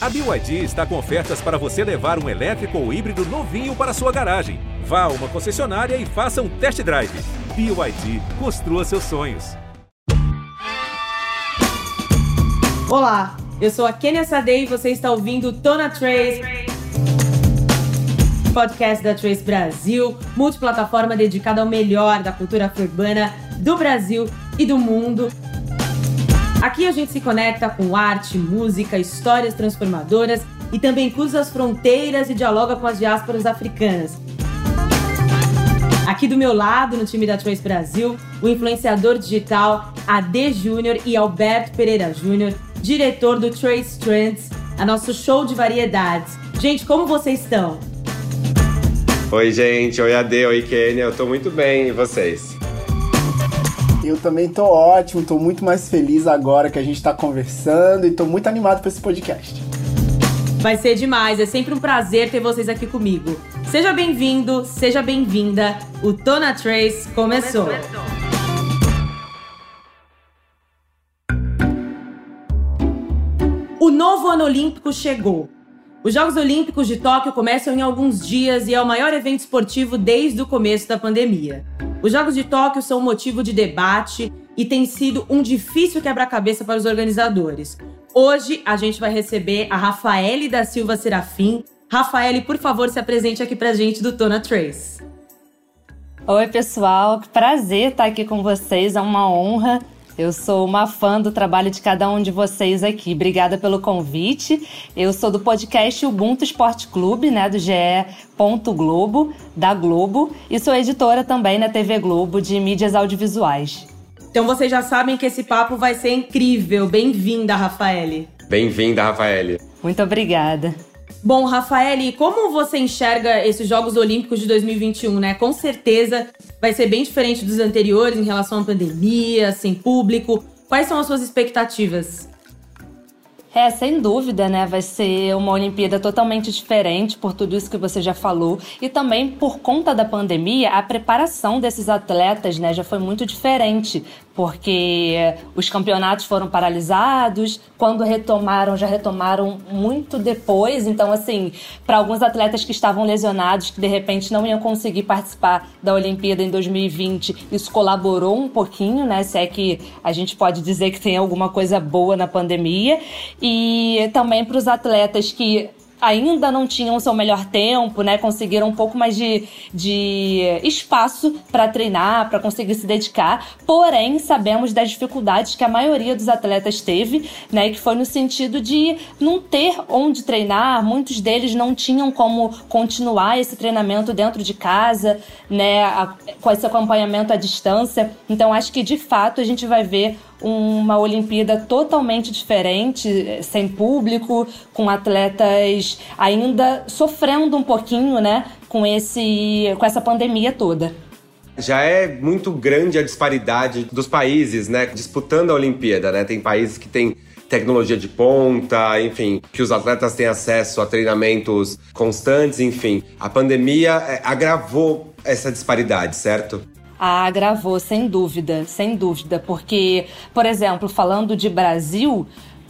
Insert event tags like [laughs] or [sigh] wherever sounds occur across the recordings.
A BYD está com ofertas para você levar um elétrico ou híbrido novinho para sua garagem. Vá a uma concessionária e faça um test drive. BYD, construa seus sonhos. Olá, eu sou a Kenia Sadei e você está ouvindo Tona Trace, podcast da Trace Brasil, multiplataforma dedicada ao melhor da cultura afro-urbana do Brasil e do mundo. Aqui a gente se conecta com arte, música, histórias transformadoras e também cruza as fronteiras e dialoga com as diásporas africanas. Aqui do meu lado, no time da Trace Brasil, o influenciador digital AD Júnior e Alberto Pereira Júnior, diretor do Trace Trends, a nosso show de variedades. Gente, como vocês estão? Oi, gente. Oi, AD. Oi, Kênia. Eu tô muito bem. E vocês? Eu também tô ótimo, tô muito mais feliz agora que a gente tá conversando e tô muito animado para esse podcast. Vai ser demais, é sempre um prazer ter vocês aqui comigo. Seja bem-vindo, seja bem-vinda. O Tona Trace começou. começou. O novo ano olímpico chegou. Os Jogos Olímpicos de Tóquio começam em alguns dias e é o maior evento esportivo desde o começo da pandemia. Os Jogos de Tóquio são motivo de debate e tem sido um difícil quebra-cabeça para os organizadores. Hoje a gente vai receber a Rafaele da Silva Serafim. Rafaele, por favor, se apresente aqui pra gente do Tona Trace. Oi, pessoal, que prazer estar aqui com vocês, é uma honra. Eu sou uma fã do trabalho de cada um de vocês aqui. Obrigada pelo convite. Eu sou do podcast Ubuntu Esporte Clube, né, do GE. Globo, da Globo, e sou editora também na TV Globo de mídias audiovisuais. Então vocês já sabem que esse papo vai ser incrível. Bem-vinda, Rafaele. Bem-vinda, Rafaele. Muito obrigada. Bom, Rafael, como você enxerga esses Jogos Olímpicos de 2021, né? Com certeza vai ser bem diferente dos anteriores em relação à pandemia, sem público. Quais são as suas expectativas? É, sem dúvida, né? Vai ser uma Olimpíada totalmente diferente por tudo isso que você já falou. E também por conta da pandemia, a preparação desses atletas, né, já foi muito diferente porque os campeonatos foram paralisados, quando retomaram, já retomaram muito depois. Então, assim, para alguns atletas que estavam lesionados, que de repente não iam conseguir participar da Olimpíada em 2020, isso colaborou um pouquinho, né? Se é que a gente pode dizer que tem alguma coisa boa na pandemia. E também para os atletas que ainda não tinham seu melhor tempo, né? Conseguiram um pouco mais de, de espaço para treinar, para conseguir se dedicar. Porém, sabemos das dificuldades que a maioria dos atletas teve, né? Que foi no sentido de não ter onde treinar. Muitos deles não tinham como continuar esse treinamento dentro de casa, né? Com esse acompanhamento à distância. Então, acho que de fato a gente vai ver uma Olimpíada totalmente diferente, sem público, com atletas ainda sofrendo um pouquinho, né, com esse com essa pandemia toda. Já é muito grande a disparidade dos países, né, disputando a Olimpíada, né? Tem países que têm tecnologia de ponta, enfim, que os atletas têm acesso a treinamentos constantes, enfim. A pandemia é, agravou essa disparidade, certo? Ah, agravou, sem dúvida, sem dúvida. Porque, por exemplo, falando de Brasil,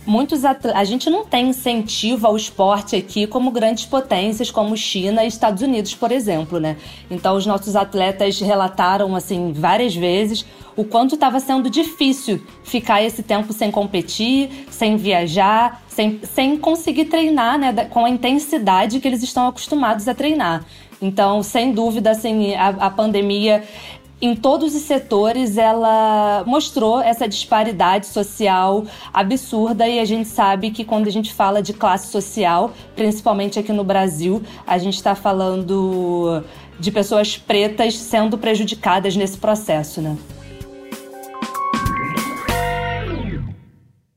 muitos a gente não tem incentivo ao esporte aqui como grandes potências como China e Estados Unidos, por exemplo, né? Então os nossos atletas relataram assim várias vezes o quanto estava sendo difícil ficar esse tempo sem competir, sem viajar, sem, sem conseguir treinar, né, com a intensidade que eles estão acostumados a treinar. Então, sem dúvida, assim, a, a pandemia em todos os setores ela mostrou essa disparidade social absurda e a gente sabe que quando a gente fala de classe social, principalmente aqui no Brasil, a gente está falando de pessoas pretas sendo prejudicadas nesse processo, né?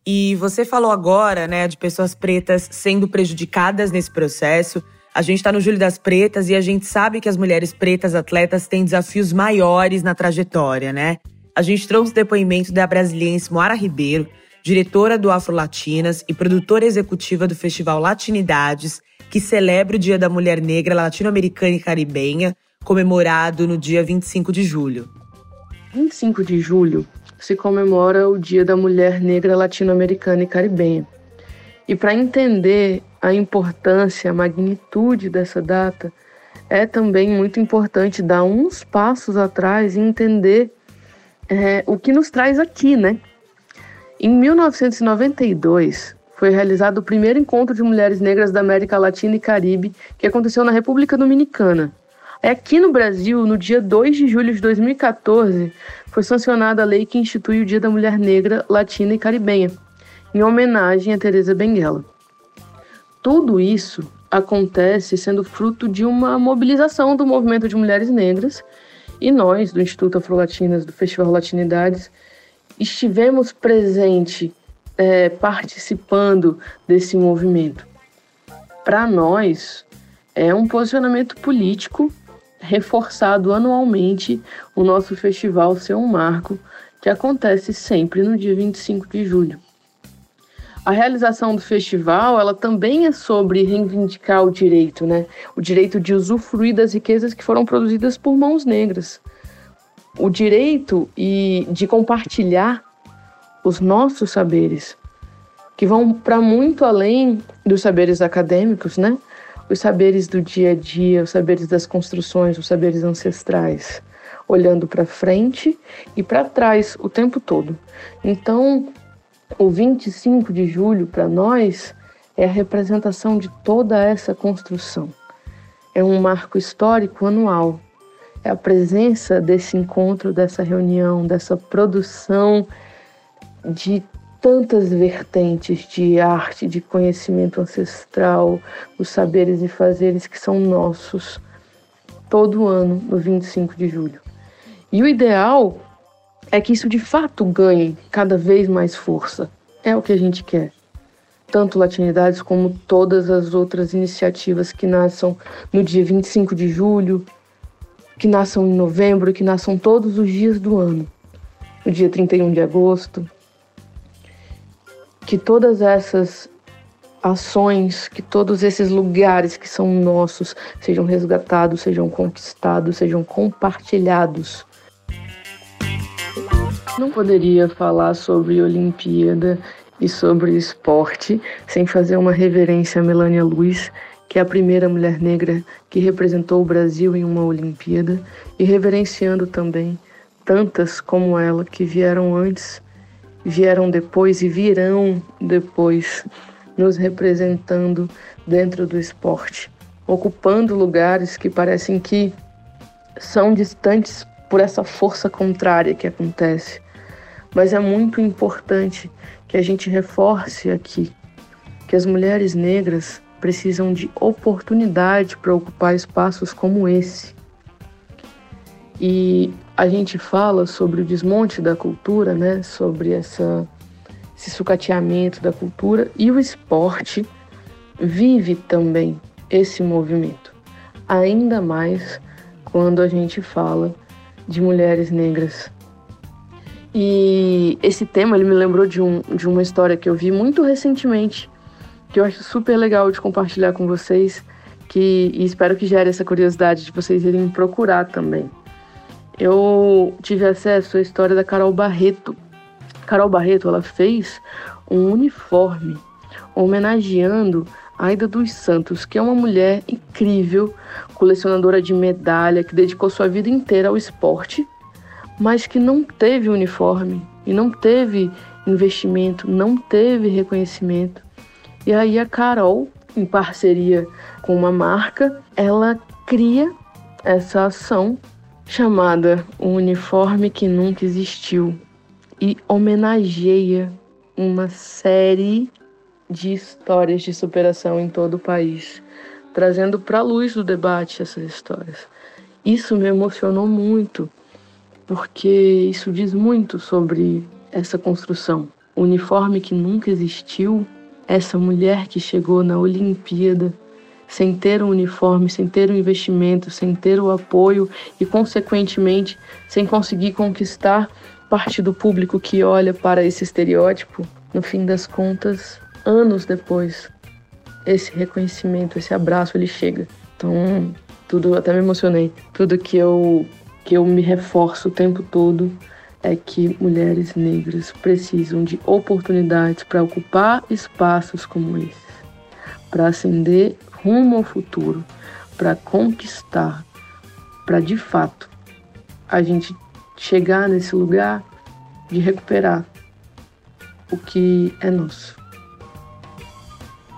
E você falou agora, né, de pessoas pretas sendo prejudicadas nesse processo. A gente está no Júlio das Pretas e a gente sabe que as mulheres pretas atletas têm desafios maiores na trajetória, né? A gente trouxe o depoimento da brasiliense Moara Ribeiro, diretora do Afro Latinas e produtora executiva do Festival Latinidades, que celebra o Dia da Mulher Negra Latino-Americana e Caribenha, comemorado no dia 25 de julho. 25 de julho se comemora o Dia da Mulher Negra Latino-Americana e Caribenha. E para entender a importância, a magnitude dessa data, é também muito importante dar uns passos atrás e entender é, o que nos traz aqui, né? Em 1992, foi realizado o primeiro encontro de mulheres negras da América Latina e Caribe, que aconteceu na República Dominicana. Aqui no Brasil, no dia 2 de julho de 2014, foi sancionada a lei que institui o Dia da Mulher Negra, Latina e Caribenha, em homenagem a Teresa Benguela. Tudo isso acontece sendo fruto de uma mobilização do movimento de mulheres negras e nós, do Instituto Afro-Latinas, do Festival Latinidades, estivemos presente, é, participando desse movimento. Para nós, é um posicionamento político reforçado anualmente o nosso festival ser um marco que acontece sempre no dia 25 de julho. A realização do festival, ela também é sobre reivindicar o direito, né? O direito de usufruir das riquezas que foram produzidas por mãos negras. O direito e de compartilhar os nossos saberes, que vão para muito além dos saberes acadêmicos, né? Os saberes do dia a dia, os saberes das construções, os saberes ancestrais, olhando para frente e para trás o tempo todo. Então, o 25 de julho, para nós, é a representação de toda essa construção. É um marco histórico anual. É a presença desse encontro, dessa reunião, dessa produção de tantas vertentes de arte, de conhecimento ancestral, os saberes e fazeres que são nossos todo ano, no 25 de julho. E o ideal é que isso de fato ganhe cada vez mais força. É o que a gente quer. Tanto Latinidades como todas as outras iniciativas que nasçam no dia 25 de julho, que nasçam em novembro, que nasçam todos os dias do ano. No dia 31 de agosto. Que todas essas ações, que todos esses lugares que são nossos sejam resgatados, sejam conquistados, sejam compartilhados não poderia falar sobre Olimpíada e sobre esporte sem fazer uma reverência a Melania Luz, que é a primeira mulher negra que representou o Brasil em uma Olimpíada, e reverenciando também tantas como ela que vieram antes, vieram depois e virão depois, nos representando dentro do esporte, ocupando lugares que parecem que são distantes por essa força contrária que acontece mas é muito importante que a gente reforce aqui que as mulheres negras precisam de oportunidade para ocupar espaços como esse. E a gente fala sobre o desmonte da cultura, né? Sobre essa, esse sucateamento da cultura e o esporte vive também esse movimento. Ainda mais quando a gente fala de mulheres negras e esse tema ele me lembrou de, um, de uma história que eu vi muito recentemente, que eu acho super legal de compartilhar com vocês, que e espero que gere essa curiosidade de vocês irem procurar também. Eu tive acesso à história da Carol Barreto. Carol Barreto ela fez um uniforme homenageando Aida dos Santos, que é uma mulher incrível, colecionadora de medalha, que dedicou sua vida inteira ao esporte mas que não teve uniforme e não teve investimento, não teve reconhecimento. E aí a Carol, em parceria com uma marca, ela cria essa ação chamada O Uniforme que Nunca Existiu e homenageia uma série de histórias de superação em todo o país, trazendo para luz do debate essas histórias. Isso me emocionou muito porque isso diz muito sobre essa construção. O uniforme que nunca existiu, essa mulher que chegou na Olimpíada sem ter um uniforme, sem ter um investimento, sem ter o apoio e, consequentemente, sem conseguir conquistar parte do público que olha para esse estereótipo, no fim das contas, anos depois, esse reconhecimento, esse abraço, ele chega. Então, tudo, até me emocionei. Tudo que eu que eu me reforço o tempo todo é que mulheres negras precisam de oportunidades para ocupar espaços como esses, para ascender rumo ao futuro, para conquistar, para de fato a gente chegar nesse lugar de recuperar o que é nosso.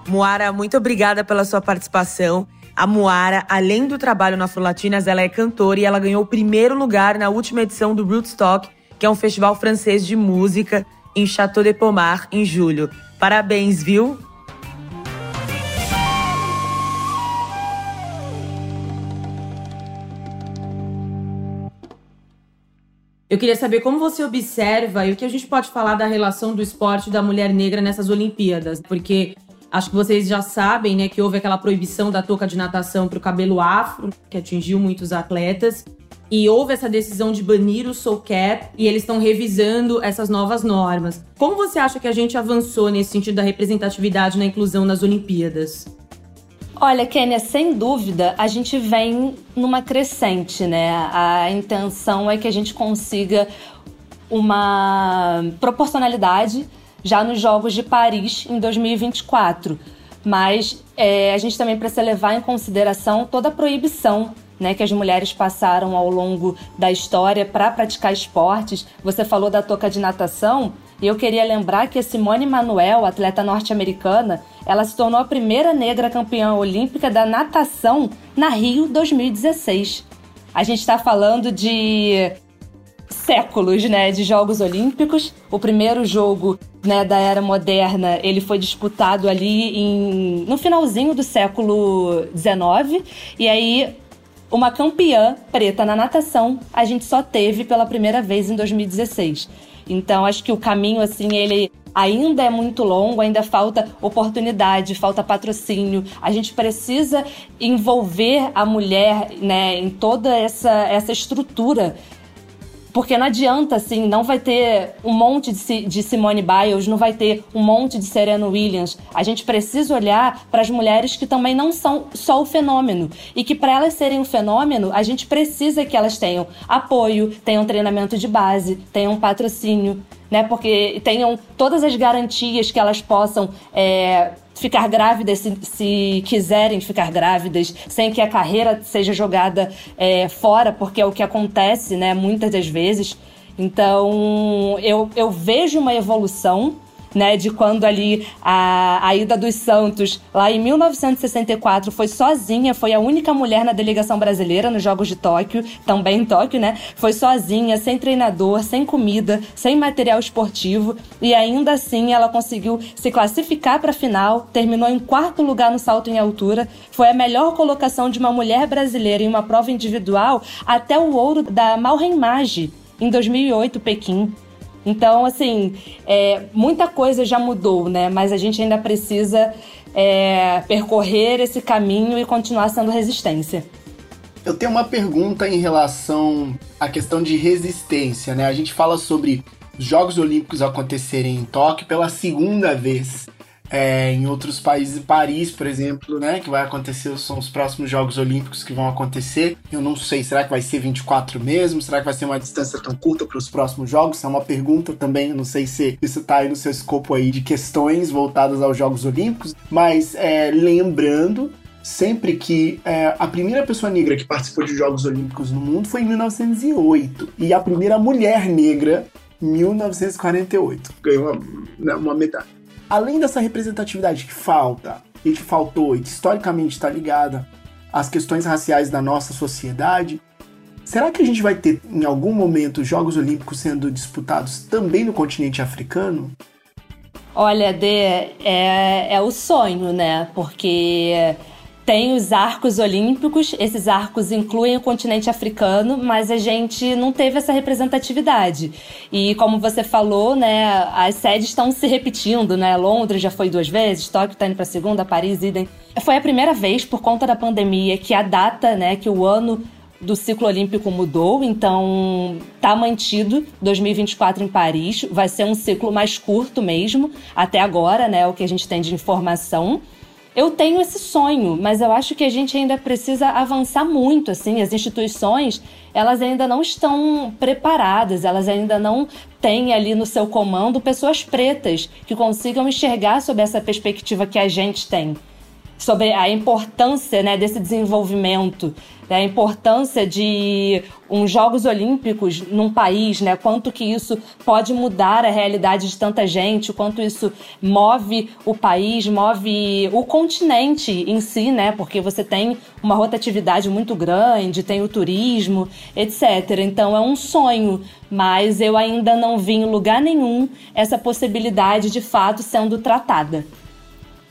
Moara, muito obrigada pela sua participação. A Moara, além do trabalho no Afrolatinas, ela é cantora e ela ganhou o primeiro lugar na última edição do Rootstock, que é um festival francês de música, em Château de Pomar, em julho. Parabéns, viu? Eu queria saber como você observa e o que a gente pode falar da relação do esporte da mulher negra nessas Olimpíadas, porque acho que vocês já sabem, né, que houve aquela proibição da touca de natação para o cabelo afro, que atingiu muitos atletas, e houve essa decisão de banir o soul cap e eles estão revisando essas novas normas. Como você acha que a gente avançou nesse sentido da representatividade na inclusão nas Olimpíadas? Olha, Kênia, sem dúvida, a gente vem numa crescente, né? A intenção é que a gente consiga uma proporcionalidade já nos Jogos de Paris em 2024. Mas é, a gente também precisa levar em consideração toda a proibição né, que as mulheres passaram ao longo da história para praticar esportes. Você falou da toca de natação, e eu queria lembrar que a Simone Manuel, atleta norte-americana, ela se tornou a primeira negra campeã olímpica da natação na Rio 2016. A gente está falando de séculos, né, de Jogos Olímpicos. O primeiro jogo, né, da era moderna, ele foi disputado ali em, no finalzinho do século XIX. E aí, uma campeã preta na natação, a gente só teve pela primeira vez em 2016. Então, acho que o caminho, assim, ele ainda é muito longo, ainda falta oportunidade, falta patrocínio. A gente precisa envolver a mulher né, em toda essa, essa estrutura porque não adianta, assim, não vai ter um monte de, de Simone Biles, não vai ter um monte de Serena Williams. A gente precisa olhar para as mulheres que também não são só o fenômeno. E que para elas serem um fenômeno, a gente precisa que elas tenham apoio, tenham treinamento de base, tenham patrocínio, né? Porque tenham todas as garantias que elas possam é, ficar grávidas se, se, quiserem ficar grávidas, sem que a carreira seja jogada é, fora, porque é o que acontece, né, muitas das vezes. Então, eu, eu vejo uma evolução né, de quando ali a, a Ida dos Santos, lá em 1964, foi sozinha, foi a única mulher na delegação brasileira nos Jogos de Tóquio, também em Tóquio, né? Foi sozinha, sem treinador, sem comida, sem material esportivo e ainda assim ela conseguiu se classificar para a final, terminou em quarto lugar no salto em altura, foi a melhor colocação de uma mulher brasileira em uma prova individual até o ouro da Malren Mage em 2008, Pequim. Então, assim, é, muita coisa já mudou, né? Mas a gente ainda precisa é, percorrer esse caminho e continuar sendo resistência. Eu tenho uma pergunta em relação à questão de resistência, né? A gente fala sobre os Jogos Olímpicos acontecerem em Tóquio pela segunda vez é, em outros países, Paris, por exemplo, né, que vai acontecer, são os próximos Jogos Olímpicos que vão acontecer. Eu não sei, será que vai ser 24 mesmo? Será que vai ser uma distância tão curta para os próximos Jogos? É uma pergunta também, eu não sei se isso está aí no seu escopo aí de questões voltadas aos Jogos Olímpicos, mas é, lembrando sempre que é, a primeira pessoa negra que participou de Jogos Olímpicos no mundo foi em 1908 e a primeira mulher negra 1948 ganhou uma, né, uma medalha além dessa representatividade que falta e que faltou e que historicamente está ligada às questões raciais da nossa sociedade, será que a gente vai ter em algum momento Jogos Olímpicos sendo disputados também no continente africano? Olha, Dê, é, é o sonho, né? Porque tem os arcos olímpicos, esses arcos incluem o continente africano, mas a gente não teve essa representatividade. E como você falou, né, as sedes estão se repetindo, né? Londres já foi duas vezes, Tóquio está indo para segunda, Paris idem. Foi a primeira vez por conta da pandemia que a data, né, que o ano do ciclo olímpico mudou, então tá mantido 2024 em Paris. Vai ser um ciclo mais curto mesmo, até agora, né, o que a gente tem de informação. Eu tenho esse sonho, mas eu acho que a gente ainda precisa avançar muito, assim, as instituições, elas ainda não estão preparadas, elas ainda não têm ali no seu comando pessoas pretas que consigam enxergar sob essa perspectiva que a gente tem sobre a importância né, desse desenvolvimento, né, a importância de uns Jogos Olímpicos num país, né, quanto que isso pode mudar a realidade de tanta gente, quanto isso move o país, move o continente em si, né, porque você tem uma rotatividade muito grande, tem o turismo, etc. Então é um sonho, mas eu ainda não vi em lugar nenhum essa possibilidade de fato sendo tratada.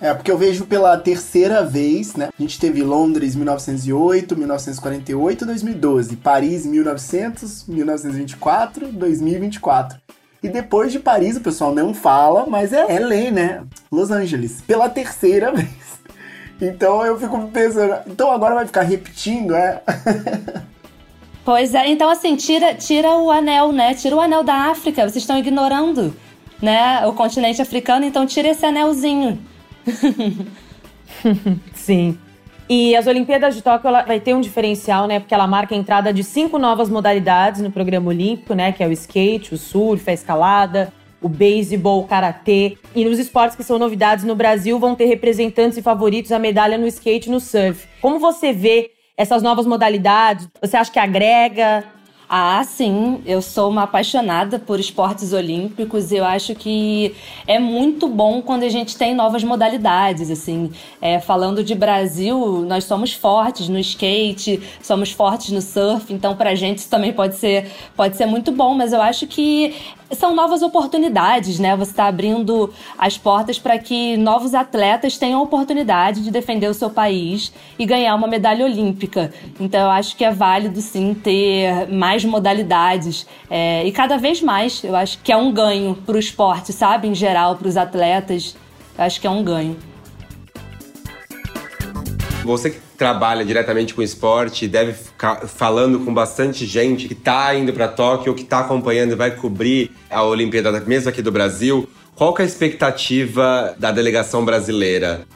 É, porque eu vejo pela terceira vez, né? A gente teve Londres 1908, 1948 2012. Paris 1900, 1924, 2024. E depois de Paris, o pessoal não fala, mas é LA, né? Los Angeles. Pela terceira [laughs] vez. Então eu fico pensando, então agora vai ficar repetindo, é? [laughs] pois é, então assim, tira, tira o anel, né? Tira o anel da África, vocês estão ignorando, né? O continente africano, então tira esse anelzinho. [laughs] Sim. E as Olimpíadas de Tóquio vai ter um diferencial, né? Porque ela marca a entrada de cinco novas modalidades no programa olímpico, né? Que é o skate, o surf, a escalada, o beisebol, o karatê. E nos esportes que são novidades no Brasil vão ter representantes e favoritos a medalha no skate e no surf. Como você vê essas novas modalidades? Você acha que agrega? Ah, sim, eu sou uma apaixonada por esportes olímpicos. Eu acho que é muito bom quando a gente tem novas modalidades. Assim, é, falando de Brasil, nós somos fortes no skate, somos fortes no surf. Então, para a gente isso também pode ser pode ser muito bom. Mas eu acho que são novas oportunidades, né? Você está abrindo as portas para que novos atletas tenham a oportunidade de defender o seu país e ganhar uma medalha olímpica. Então, eu acho que é válido sim ter mais modalidades é, e cada vez mais. Eu acho que é um ganho para o esporte, sabe? Em geral, para os atletas, eu acho que é um ganho. Você trabalha diretamente com esporte deve ficar falando com bastante gente que está indo para Tóquio, que está acompanhando e vai cobrir a Olimpíada mesmo aqui do Brasil. Qual que é a expectativa da delegação brasileira?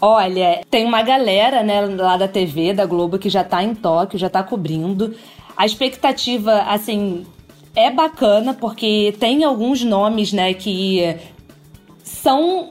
Olha, tem uma galera, né, lá da TV, da Globo, que já está em Tóquio, já está cobrindo. A expectativa, assim, é bacana, porque tem alguns nomes, né, que são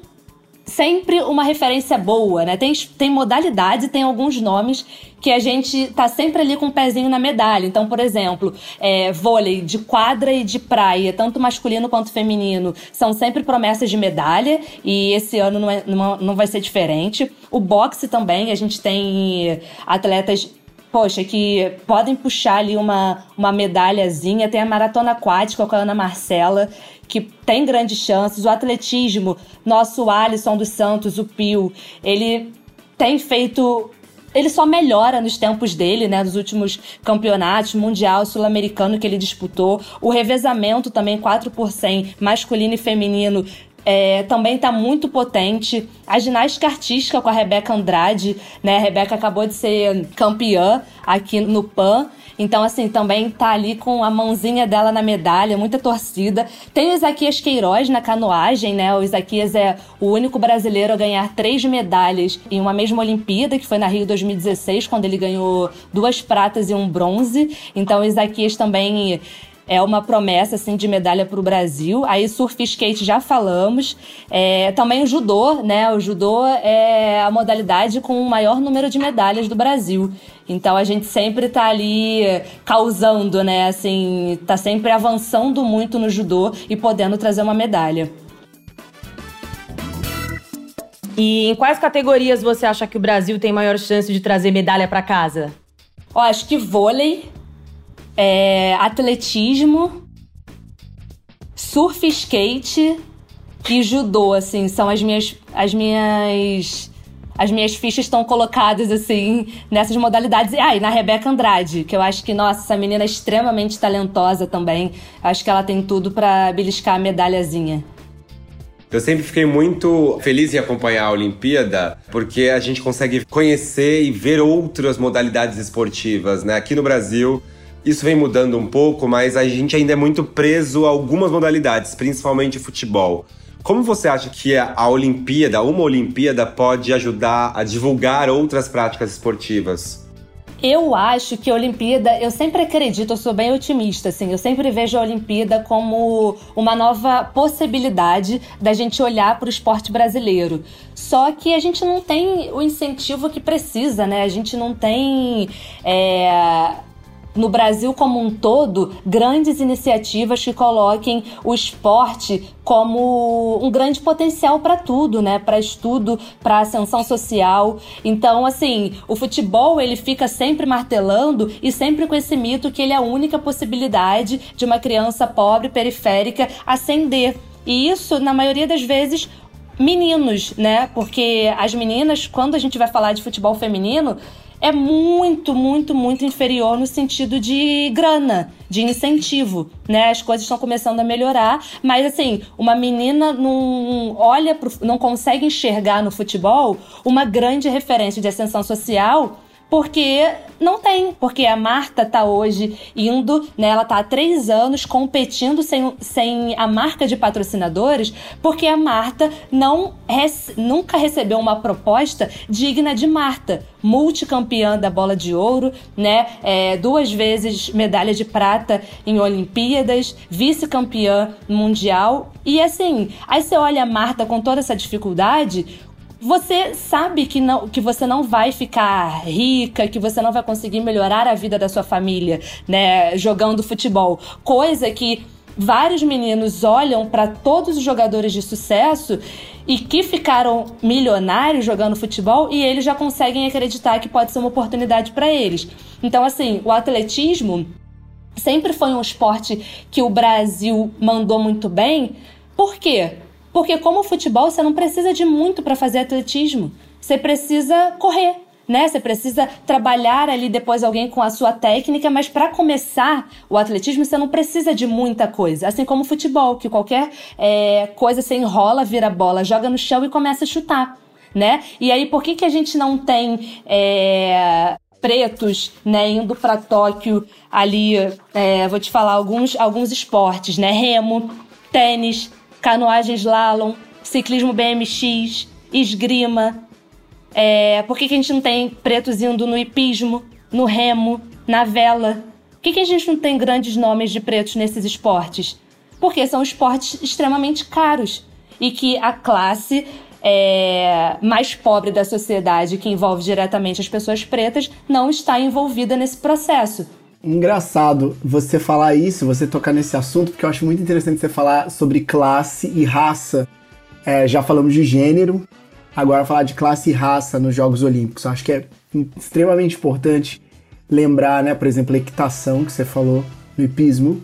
sempre uma referência boa, né? Tem, tem modalidades e tem alguns nomes que a gente tá sempre ali com o um pezinho na medalha. Então, por exemplo, é, vôlei de quadra e de praia, tanto masculino quanto feminino, são sempre promessas de medalha e esse ano não, é, não, não vai ser diferente. O boxe também, a gente tem atletas poxa, que podem puxar ali uma, uma medalhazinha. Tem a maratona aquática com a Ana Marcela, que tem grandes chances. O atletismo, nosso Alisson dos Santos, o Pio, ele tem feito ele só melhora nos tempos dele, né? Dos últimos campeonatos, mundial, sul-americano que ele disputou. O revezamento também, 4 por 100, masculino e feminino, é, também está muito potente. A ginástica artística com a Rebeca Andrade, né? A Rebeca acabou de ser campeã aqui no PAN. Então, assim, também tá ali com a mãozinha dela na medalha, muita torcida. Tem o Isaquias Queiroz na canoagem, né? O Isaquias é o único brasileiro a ganhar três medalhas em uma mesma Olimpíada, que foi na Rio 2016, quando ele ganhou duas pratas e um bronze. Então, o Isaquias também é uma promessa assim de medalha para o Brasil. Aí surf skate já falamos. É, também o judô, né? O judô é a modalidade com o maior número de medalhas do Brasil. Então a gente sempre tá ali causando, né? Assim, tá sempre avançando muito no judô e podendo trazer uma medalha. E em quais categorias você acha que o Brasil tem maior chance de trazer medalha para casa? Ó, acho que vôlei é, atletismo, surf skate e judô, assim, são as minhas as minhas as minhas fichas estão colocadas assim nessas modalidades. Ah, e na Rebeca Andrade, que eu acho que nossa, essa menina é extremamente talentosa também. Acho que ela tem tudo para beliscar a medalhazinha. Eu sempre fiquei muito feliz em acompanhar a Olimpíada, porque a gente consegue conhecer e ver outras modalidades esportivas, né? Aqui no Brasil, isso vem mudando um pouco, mas a gente ainda é muito preso a algumas modalidades, principalmente futebol. Como você acha que a Olimpíada, uma Olimpíada, pode ajudar a divulgar outras práticas esportivas? Eu acho que a Olimpíada, eu sempre acredito, eu sou bem otimista, assim, eu sempre vejo a Olimpíada como uma nova possibilidade da gente olhar para o esporte brasileiro. Só que a gente não tem o incentivo que precisa, né? A gente não tem. É no Brasil como um todo, grandes iniciativas que coloquem o esporte como um grande potencial para tudo, né? Para estudo, para ascensão social. Então, assim, o futebol ele fica sempre martelando e sempre com esse mito que ele é a única possibilidade de uma criança pobre periférica ascender. E isso, na maioria das vezes, meninos, né? Porque as meninas, quando a gente vai falar de futebol feminino, é muito, muito, muito inferior no sentido de grana, de incentivo, né? As coisas estão começando a melhorar, mas assim, uma menina não olha, pro, não consegue enxergar no futebol uma grande referência de ascensão social porque não tem, porque a Marta tá hoje indo, né? Ela tá há três anos competindo sem, sem a marca de patrocinadores, porque a Marta não nunca recebeu uma proposta digna de Marta. Multicampeã da bola de ouro, né? É, duas vezes medalha de prata em Olimpíadas, vice-campeã mundial. E assim, aí você olha a Marta com toda essa dificuldade, você sabe que, não, que você não vai ficar rica, que você não vai conseguir melhorar a vida da sua família, né, jogando futebol. Coisa que vários meninos olham para todos os jogadores de sucesso e que ficaram milionários jogando futebol e eles já conseguem acreditar que pode ser uma oportunidade para eles. Então, assim, o atletismo sempre foi um esporte que o Brasil mandou muito bem. Por quê? Porque como futebol, você não precisa de muito para fazer atletismo. Você precisa correr, né? Você precisa trabalhar ali depois alguém com a sua técnica, mas para começar o atletismo você não precisa de muita coisa. Assim como o futebol, que qualquer é, coisa você enrola, vira bola, joga no chão e começa a chutar, né? E aí por que, que a gente não tem é, pretos, né, indo para Tóquio ali? É, vou te falar alguns alguns esportes, né? Remo, tênis, canoagem slalom, ciclismo BMX, esgrima. É, por que, que a gente não tem pretos indo no hipismo, no remo, na vela? Por que, que a gente não tem grandes nomes de pretos nesses esportes? Porque são esportes extremamente caros e que a classe é, mais pobre da sociedade, que envolve diretamente as pessoas pretas, não está envolvida nesse processo engraçado você falar isso, você tocar nesse assunto, porque eu acho muito interessante você falar sobre classe e raça. É, já falamos de gênero, agora falar de classe e raça nos Jogos Olímpicos. Eu acho que é extremamente importante lembrar, né, por exemplo, a equitação que você falou no hipismo,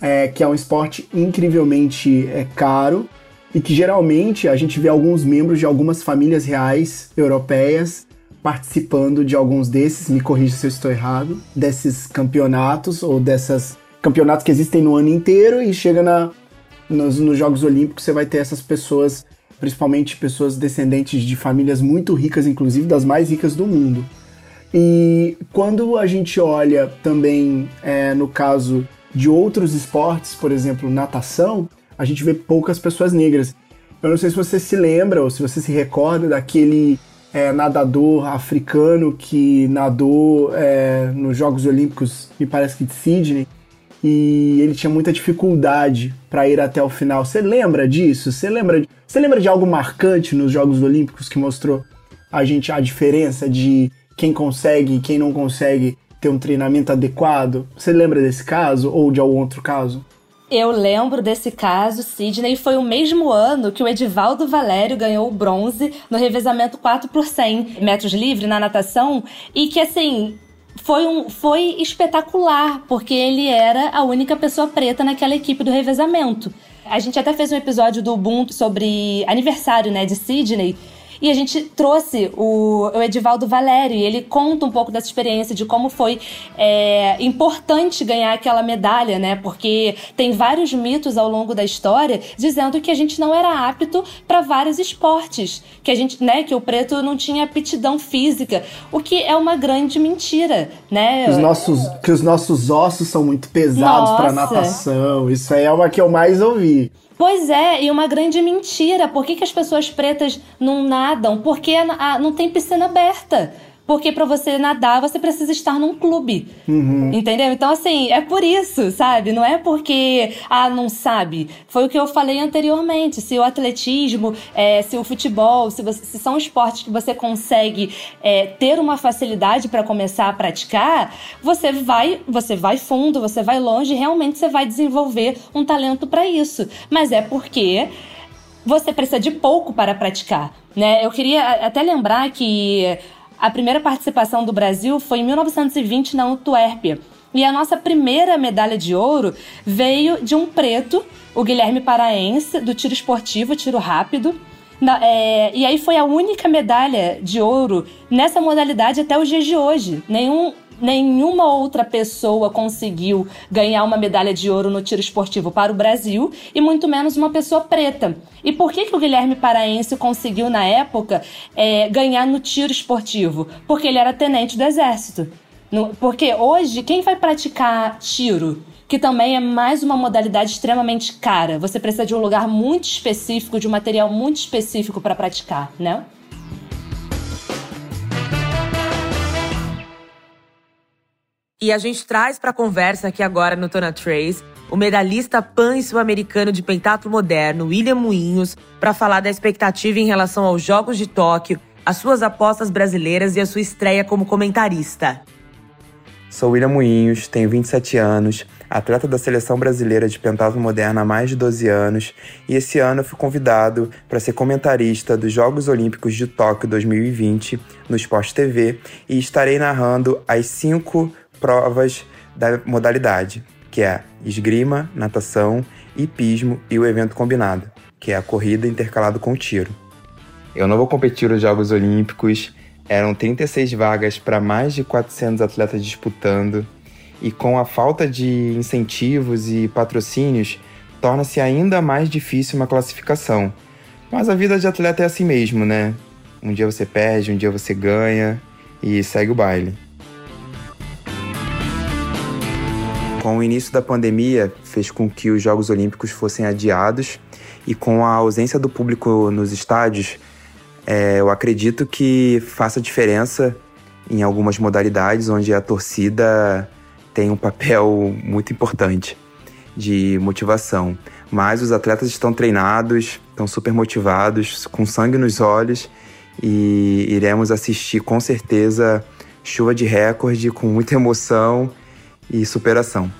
é, que é um esporte incrivelmente é, caro e que geralmente a gente vê alguns membros de algumas famílias reais europeias participando de alguns desses, me corrija se eu estou errado, desses campeonatos ou dessas campeonatos que existem no ano inteiro e chega na, nos, nos Jogos Olímpicos você vai ter essas pessoas, principalmente pessoas descendentes de famílias muito ricas, inclusive das mais ricas do mundo. E quando a gente olha também é, no caso de outros esportes, por exemplo, natação, a gente vê poucas pessoas negras. Eu não sei se você se lembra ou se você se recorda daquele é, nadador africano que nadou é, nos Jogos Olímpicos, me parece que de Sydney, e ele tinha muita dificuldade para ir até o final. Você lembra disso? Você lembra, você lembra de algo marcante nos Jogos Olímpicos que mostrou a gente a diferença de quem consegue e quem não consegue ter um treinamento adequado? Você lembra desse caso ou de algum outro caso? Eu lembro desse caso, Sidney, foi o mesmo ano que o Edivaldo Valério ganhou o bronze no revezamento 4 por 100 metros livre na natação. E que assim, foi, um, foi espetacular, porque ele era a única pessoa preta naquela equipe do revezamento. A gente até fez um episódio do Ubuntu sobre aniversário, né, de Sidney, e a gente trouxe o, o Edivaldo Valério, e ele conta um pouco dessa experiência, de como foi é, importante ganhar aquela medalha, né? Porque tem vários mitos ao longo da história dizendo que a gente não era apto para vários esportes, que a gente, né, que o preto não tinha aptidão física, o que é uma grande mentira, né? Os nossos, que os nossos ossos são muito pesados para natação. Isso aí é uma que eu mais ouvi. Pois é, e uma grande mentira. Por que, que as pessoas pretas não nadam? Porque não tem piscina aberta. Porque para você nadar, você precisa estar num clube. Uhum. Entendeu? Então, assim, é por isso, sabe? Não é porque, ah, não sabe. Foi o que eu falei anteriormente. Se o atletismo, é, se o futebol, se, você, se são esportes que você consegue é, ter uma facilidade para começar a praticar, você vai, você vai fundo, você vai longe e realmente você vai desenvolver um talento para isso. Mas é porque você precisa de pouco para praticar. Né? Eu queria até lembrar que a primeira participação do Brasil foi em 1920 na Antuérpia. E a nossa primeira medalha de ouro veio de um preto, o Guilherme Paraense, do tiro esportivo, tiro rápido. Na, é, e aí foi a única medalha de ouro nessa modalidade até os dias de hoje. Nenhum nenhuma outra pessoa conseguiu ganhar uma medalha de ouro no tiro esportivo para o Brasil e muito menos uma pessoa preta. E por que, que o Guilherme Paraense conseguiu, na época, é, ganhar no tiro esportivo? Porque ele era tenente do exército. Porque hoje, quem vai praticar tiro? Que também é mais uma modalidade extremamente cara. Você precisa de um lugar muito específico, de um material muito específico para praticar, né? E a gente traz para a conversa aqui agora no Tona Trace o medalhista pan-sul-americano de pentatlo moderno, William Moinhos, para falar da expectativa em relação aos Jogos de Tóquio, as suas apostas brasileiras e a sua estreia como comentarista. Sou William Moinhos, tenho 27 anos, atleta da seleção brasileira de pentatlo moderno há mais de 12 anos, e esse ano fui convidado para ser comentarista dos Jogos Olímpicos de Tóquio 2020 no Sport TV e estarei narrando as cinco provas da modalidade, que é esgrima, natação, hipismo e o evento combinado, que é a corrida intercalado com tiro. Eu não vou competir nos Jogos Olímpicos, eram 36 vagas para mais de 400 atletas disputando, e com a falta de incentivos e patrocínios, torna-se ainda mais difícil uma classificação. Mas a vida de atleta é assim mesmo, né? Um dia você perde, um dia você ganha e segue o baile. Com o início da pandemia, fez com que os Jogos Olímpicos fossem adiados e com a ausência do público nos estádios, é, eu acredito que faça diferença em algumas modalidades onde a torcida tem um papel [laughs] muito importante de motivação. Mas os atletas estão treinados, estão super motivados, com sangue nos olhos e iremos assistir com certeza chuva de recorde com muita emoção e superação.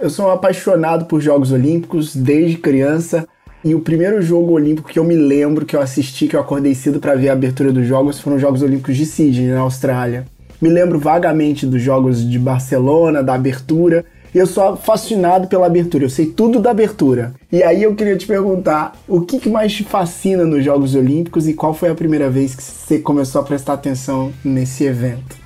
Eu sou um apaixonado por Jogos Olímpicos desde criança. E o primeiro jogo olímpico que eu me lembro, que eu assisti, que eu acordei cedo para ver a abertura dos Jogos, foram os Jogos Olímpicos de Sydney, na Austrália. Me lembro vagamente dos Jogos de Barcelona, da abertura, e eu sou fascinado pela abertura, eu sei tudo da abertura. E aí eu queria te perguntar, o que, mais te fascina nos Jogos Olímpicos e qual foi a primeira vez que você começou a prestar atenção nesse evento?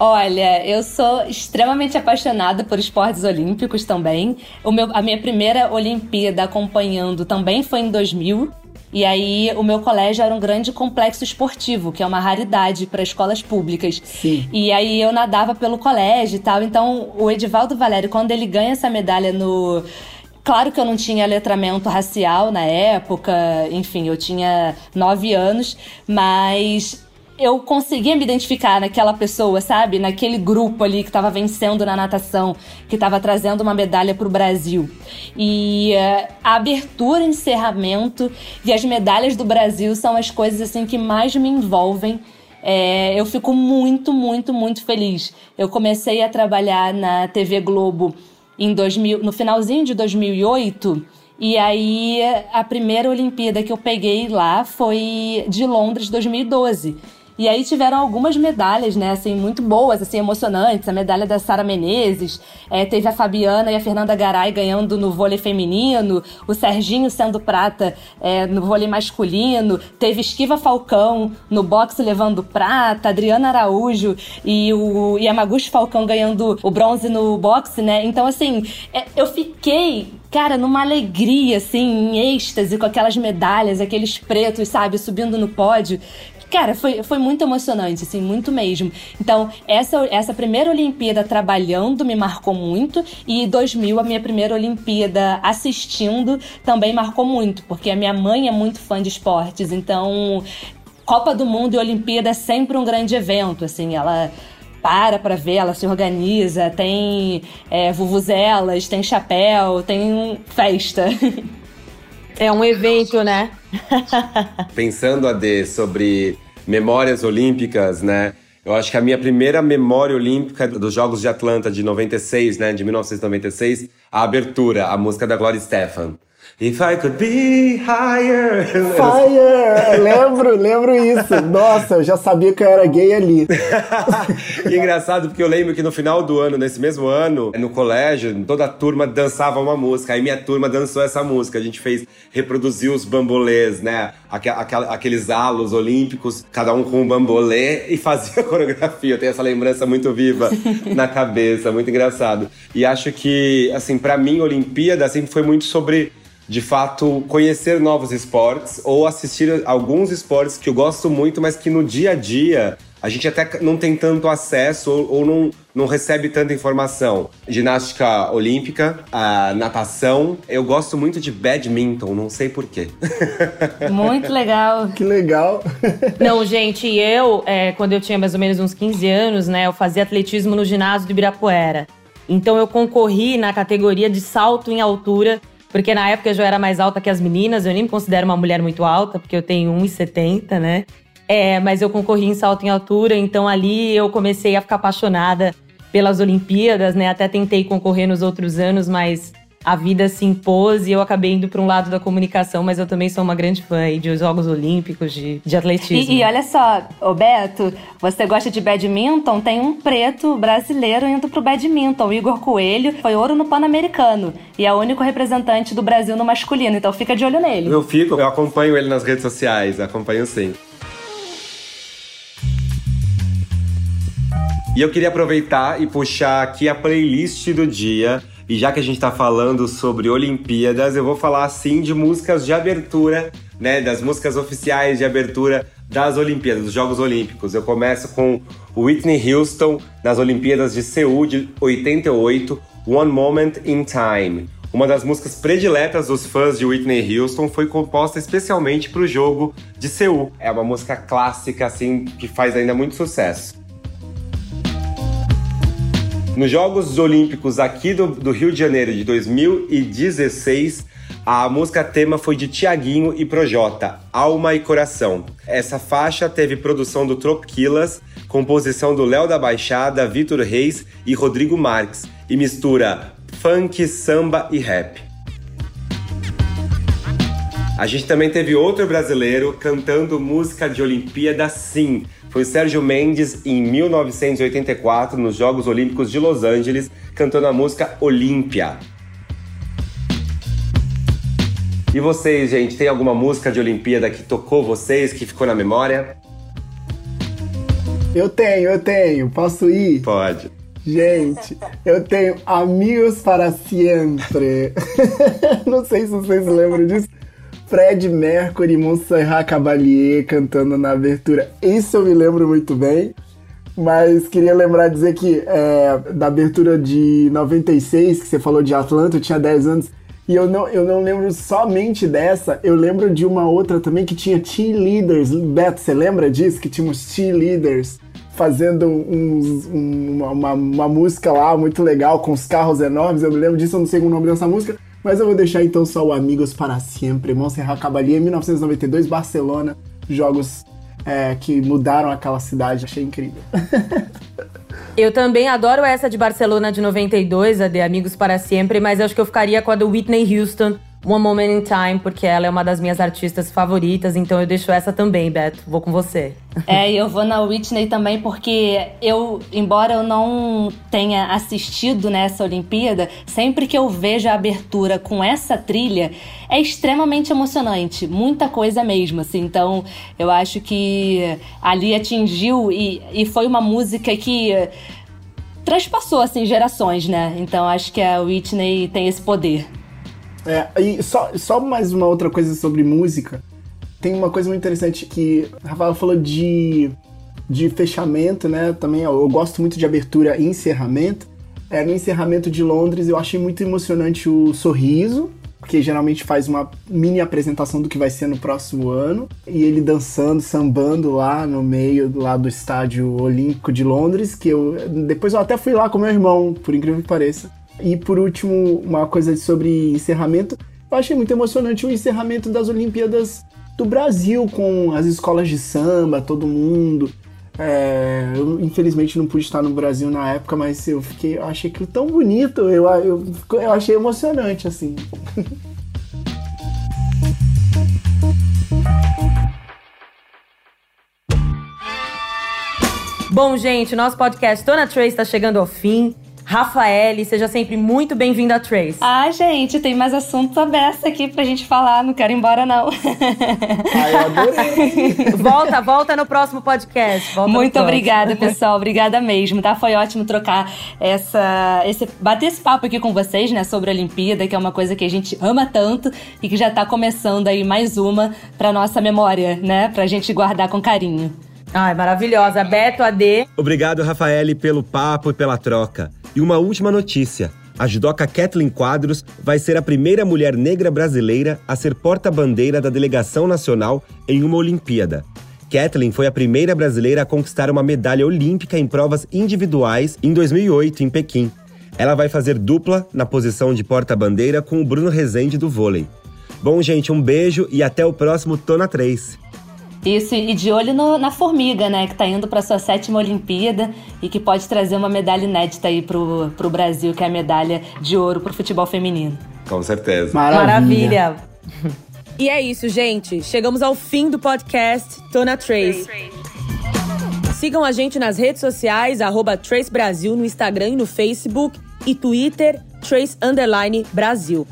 Olha, eu sou extremamente apaixonada por esportes olímpicos também. Meu, a minha primeira Olimpíada acompanhando também foi em 2000. E aí, o meu colégio era um grande complexo esportivo, que é uma raridade para escolas públicas. Sim. E aí, eu nadava pelo colégio e tal. Então, o Edivaldo Valério, quando ele ganha essa medalha no. Claro que eu não tinha letramento racial na época, enfim, eu tinha nove anos, mas eu conseguia me identificar naquela pessoa, sabe? Naquele grupo ali que estava vencendo na natação, que estava trazendo uma medalha para o Brasil. E uh, a abertura, encerramento e as medalhas do Brasil são as coisas assim que mais me envolvem. É, eu fico muito, muito, muito feliz. Eu comecei a trabalhar na TV Globo em 2000, no finalzinho de 2008. E aí, a primeira Olimpíada que eu peguei lá foi de Londres 2012. E aí tiveram algumas medalhas, né, assim, muito boas, assim, emocionantes. A medalha da Sara Menezes, é, teve a Fabiana e a Fernanda Garay ganhando no vôlei feminino, o Serginho sendo prata é, no vôlei masculino, teve Esquiva Falcão no boxe levando prata, Adriana Araújo e o Yamaguchi Falcão ganhando o bronze no boxe, né? Então, assim, é, eu fiquei cara, numa alegria, assim, em êxtase, com aquelas medalhas, aqueles pretos, sabe, subindo no pódio Cara, foi, foi muito emocionante, assim, muito mesmo. Então, essa, essa primeira Olimpíada trabalhando me marcou muito, e 2000, a minha primeira Olimpíada assistindo, também marcou muito, porque a minha mãe é muito fã de esportes, então Copa do Mundo e Olimpíada é sempre um grande evento, assim, ela para pra ver, ela se organiza, tem é, vuvuzelas, tem chapéu, tem festa. [laughs] É um evento, né? [laughs] Pensando, Ade, sobre memórias olímpicas, né? Eu acho que a minha primeira memória olímpica dos Jogos de Atlanta de 96, né, de 1996, a abertura, a música da Gloria Stefan. If I could be higher. [laughs] Fire! lembro, lembro isso. Nossa, eu já sabia que eu era gay ali. [laughs] que engraçado, porque eu lembro que no final do ano, nesse mesmo ano, no colégio, toda a turma dançava uma música. Aí minha turma dançou essa música. A gente fez, reproduziu os bambolês, né? aqueles halos olímpicos, cada um com um bambolê e fazia [laughs] a coreografia. Eu tenho essa lembrança muito viva na cabeça, muito engraçado. E acho que, assim, para mim, Olimpíada sempre foi muito sobre de fato conhecer novos esportes ou assistir alguns esportes que eu gosto muito, mas que no dia a dia a gente até não tem tanto acesso ou, ou não, não recebe tanta informação. Ginástica olímpica, a natação. Eu gosto muito de badminton, não sei porquê. [laughs] Muito legal. Que legal. [laughs] Não, gente, eu, é, quando eu tinha mais ou menos uns 15 anos, né, eu fazia atletismo no ginásio de Ibirapuera. Então eu concorri na categoria de salto em altura porque na época eu já era mais alta que as meninas, eu nem me considero uma mulher muito alta, porque eu tenho 1,70, né? É, mas eu concorri em salto em altura, então ali eu comecei a ficar apaixonada pelas Olimpíadas, né? Até tentei concorrer nos outros anos, mas a vida se impôs e eu acabei indo para um lado da comunicação, mas eu também sou uma grande fã aí de Jogos Olímpicos, de, de atletismo. E, e olha só, ô Beto, você gosta de badminton? Tem um preto brasileiro indo pro badminton. O Igor Coelho foi ouro no Pan-Americano e é o único representante do Brasil no masculino, então fica de olho nele. Eu fico, eu acompanho ele nas redes sociais, acompanho sim. E eu queria aproveitar e puxar aqui a playlist do dia e já que a gente está falando sobre Olimpíadas, eu vou falar assim de músicas de abertura, né? Das músicas oficiais de abertura das Olimpíadas, dos Jogos Olímpicos. Eu começo com Whitney Houston nas Olimpíadas de Seul de 88, One Moment in Time. Uma das músicas prediletas dos fãs de Whitney Houston foi composta especialmente para o jogo de Seul. É uma música clássica, assim, que faz ainda muito sucesso. Nos Jogos Olímpicos aqui do, do Rio de Janeiro de 2016, a música tema foi de Tiaguinho e Projota, Alma e Coração. Essa faixa teve produção do Tropiquilas, composição do Léo da Baixada, Vitor Reis e Rodrigo Marques, e mistura funk, samba e rap. A gente também teve outro brasileiro cantando música de Olimpíada, sim, foi Sérgio Mendes em 1984 nos Jogos Olímpicos de Los Angeles, cantando a música Olímpia. E vocês, gente, tem alguma música de Olimpíada que tocou vocês, que ficou na memória? Eu tenho, eu tenho. Posso ir? Pode. Gente, eu tenho Amigos para Sempre. [laughs] Não sei se vocês lembram disso. Fred Mercury e Montserrat Caballé cantando na abertura. Isso eu me lembro muito bem. Mas queria lembrar dizer que é, da abertura de 96, que você falou de Atlanta, eu tinha 10 anos. E eu não, eu não lembro somente dessa, eu lembro de uma outra também que tinha cheerleaders. Beto, você lembra disso? Que tinha uns cheerleaders fazendo uns, uma, uma, uma música lá muito legal com os carros enormes. Eu me lembro disso, eu não sei o nome dessa música. Mas eu vou deixar então só o Amigos para Sempre, Montserrat Caballé, 1992, Barcelona, jogos é, que mudaram aquela cidade, achei incrível. [laughs] eu também adoro essa de Barcelona de 92, a de Amigos para Sempre, mas acho que eu ficaria com a do Whitney Houston, One Moment in Time, porque ela é uma das minhas artistas favoritas, então eu deixo essa também, Beto. Vou com você. [laughs] É, eu vou na Whitney também, porque eu, embora eu não tenha assistido nessa Olimpíada, sempre que eu vejo a abertura com essa trilha, é extremamente emocionante. Muita coisa mesmo, assim. Então, eu acho que ali atingiu e, e foi uma música que transpassou, assim, gerações, né? Então, acho que a Whitney tem esse poder. É, e só, só mais uma outra coisa sobre música. Tem uma coisa muito interessante que a Rafael falou de, de fechamento, né? Também eu gosto muito de abertura e encerramento. É, no encerramento de Londres eu achei muito emocionante o sorriso, porque geralmente faz uma mini apresentação do que vai ser no próximo ano, e ele dançando, sambando lá no meio lá do estádio olímpico de Londres, que eu depois eu até fui lá com meu irmão, por incrível que pareça. E por último, uma coisa sobre encerramento, eu achei muito emocionante o encerramento das Olimpíadas do Brasil com as escolas de samba, todo mundo. É, eu infelizmente não pude estar no Brasil na época, mas eu fiquei, eu achei aquilo tão bonito, eu, eu, eu achei emocionante assim. Bom, gente, nosso podcast Tona Trace está chegando ao fim. Rafaele, seja sempre muito bem-vinda a Trace. Ah, gente, tem mais assuntos abertos aqui pra gente falar, não quero ir embora não. [laughs] Ai, eu adorei. volta, volta no próximo podcast. Volta muito obrigada, [laughs] pessoal, obrigada mesmo, tá? Foi ótimo trocar essa, esse, bater esse papo aqui com vocês, né, sobre a Olimpíada, que é uma coisa que a gente ama tanto e que já tá começando aí mais uma pra nossa memória, né, pra gente guardar com carinho. Ai, maravilhosa. Beto, AD. Obrigado, Rafaele, pelo papo e pela troca. E uma última notícia. A judoca Kathleen Quadros vai ser a primeira mulher negra brasileira a ser porta-bandeira da delegação nacional em uma Olimpíada. Kathleen foi a primeira brasileira a conquistar uma medalha olímpica em provas individuais em 2008, em Pequim. Ela vai fazer dupla na posição de porta-bandeira com o Bruno Rezende do vôlei. Bom, gente, um beijo e até o próximo Tona 3. Isso, e de olho no, na Formiga, né, que está indo para sua sétima Olimpíada e que pode trazer uma medalha inédita aí pro, pro Brasil, que é a medalha de ouro pro futebol feminino. Com certeza. Maravilha. Maravilha. [laughs] e é isso, gente. Chegamos ao fim do podcast Tona Trace. Sigam a gente nas redes sociais, arroba Trace Brasil no Instagram e no Facebook e Twitter, Trace Underline Brasil.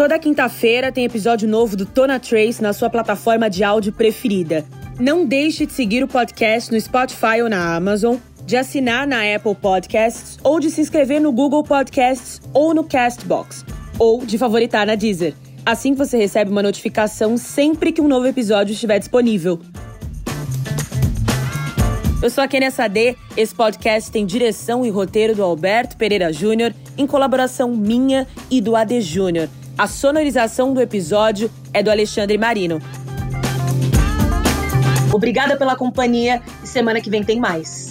Toda quinta-feira tem episódio novo do Tona Trace na sua plataforma de áudio preferida. Não deixe de seguir o podcast no Spotify ou na Amazon, de assinar na Apple Podcasts ou de se inscrever no Google Podcasts ou no Castbox, ou de favoritar na Deezer. Assim você recebe uma notificação sempre que um novo episódio estiver disponível. Eu sou a Kenia Sade. Esse podcast tem direção e roteiro do Alberto Pereira Júnior, em colaboração minha e do AD Júnior. A sonorização do episódio é do Alexandre Marino. Obrigada pela companhia e semana que vem tem mais.